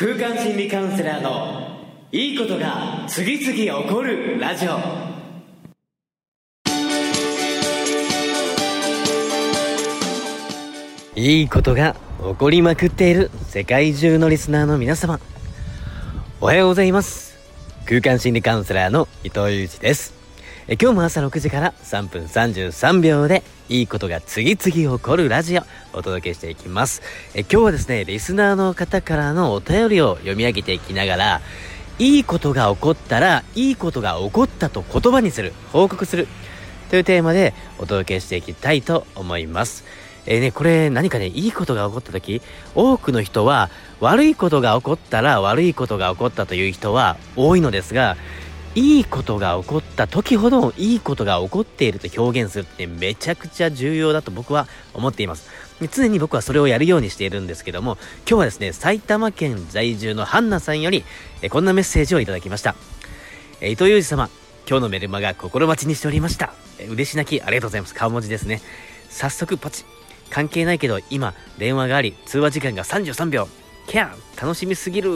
空間心理カウンセラーのいいことが次々起こるラジオ。いいことが起こりまくっている世界中のリスナーの皆様。おはようございます。空間心理カウンセラーの伊藤裕二です。え今日も朝6時から3分33秒でいいことが次々起こるラジオお届けしていきます。え今日はですねリスナーの方からのお便りを読み上げていきながらいいことが起こったらいいことが起こったと言葉にする報告するというテーマでお届けしていきたいと思います。え、ね、これ何かね、いいことが起こった時、多くの人は悪いことが起こったら悪いことが起こったという人は多いのですが、いいことが起こった時ほどいいことが起こっていると表現するってめちゃくちゃ重要だと僕は思っています。常に僕はそれをやるようにしているんですけども、今日はですね、埼玉県在住のハンナさんより、えこんなメッセージをいただきました。え伊藤裕二様、今日のメルマガ心待ちにしておりました。え嬉し泣きありがとうございます。顔文字ですね。早速ポチ。関係ないけど今電話があり通話時間が33秒キャー楽しみすぎる。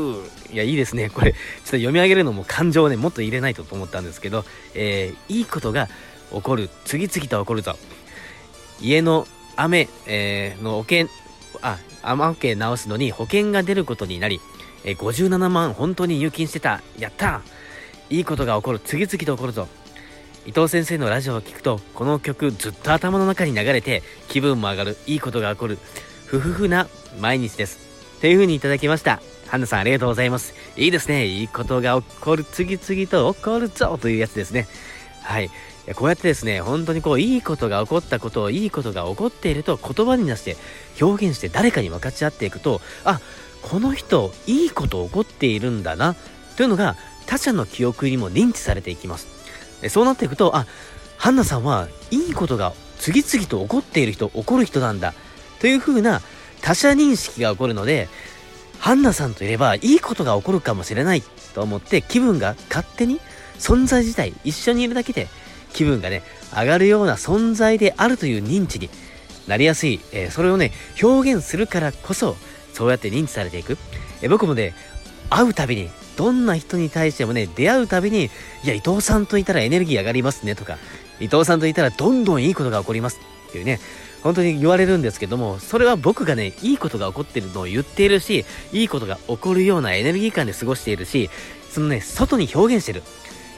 いやいいですね。これちょっと読み上げるのも感情をねもっと入れないとと思ったんですけど、えー、いいことが起こる。次々と起こるぞ。家の雨、えー、の保険あ雨保険直すのに保険が出ることになり、えー、57万本当に入金してた。やったいいことが起こる。次々と起こるぞ。伊藤先生のラジオを聴くとこの曲ずっと頭の中に流れて気分も上がる。いいことが起こる。ふふふな毎日です。という風にいただきました。ハンナさんありがとうございます。いいですね。いいことが起こる次々と起こるぞというやつですね。はい。こうやってですね本当にこういいことが起こったことをいいことが起こっていると言葉に出して表現して誰かに分かち合っていくとあこの人いいこと起こっているんだなというのが他者の記憶にも認知されていきます。そうなっていくと、あ、ハンナさんはいいことが次々と起こっている人、起こる人なんだ。という風な他者認識が起こるので、ハンナさんといればいいことが起こるかもしれないと思って気分が勝手に存在自体一緒にいるだけで気分がね上がるような存在であるという認知になりやすい、えー、それをね表現するからこそそうやって認知されていく、えー、僕もね会うたびにどんな人に対してもね、出会うたびに、いや、伊藤さんといたらエネルギー上がりますねとか、伊藤さんといたらどんどんいいことが起こりますっていうね、本当に言われるんですけども、それは僕がね、いいことが起こってるのを言っているし、いいことが起こるようなエネルギー感で過ごしているし、そのね、外に表現してる。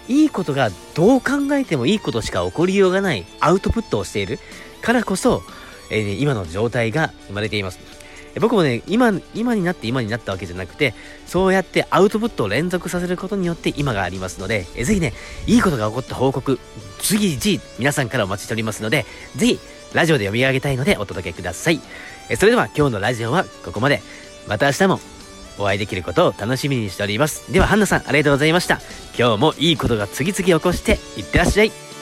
いいことがどう考えてもいいことしか起こりようがないアウトプットをしているからこそ、えー、今の状態が生まれています。僕もね、今、今になって今になったわけじゃなくて、そうやってアウトプットを連続させることによって今がありますので、えぜひね、いいことが起こった報告、次々皆さんからお待ちしておりますので、ぜひ、ラジオで読み上げたいのでお届けください。えそれでは今日のラジオはここまで。また明日もお会いできることを楽しみにしております。では、ハンナさん、ありがとうございました。今日もいいことが次々起こして、いってらっしゃい。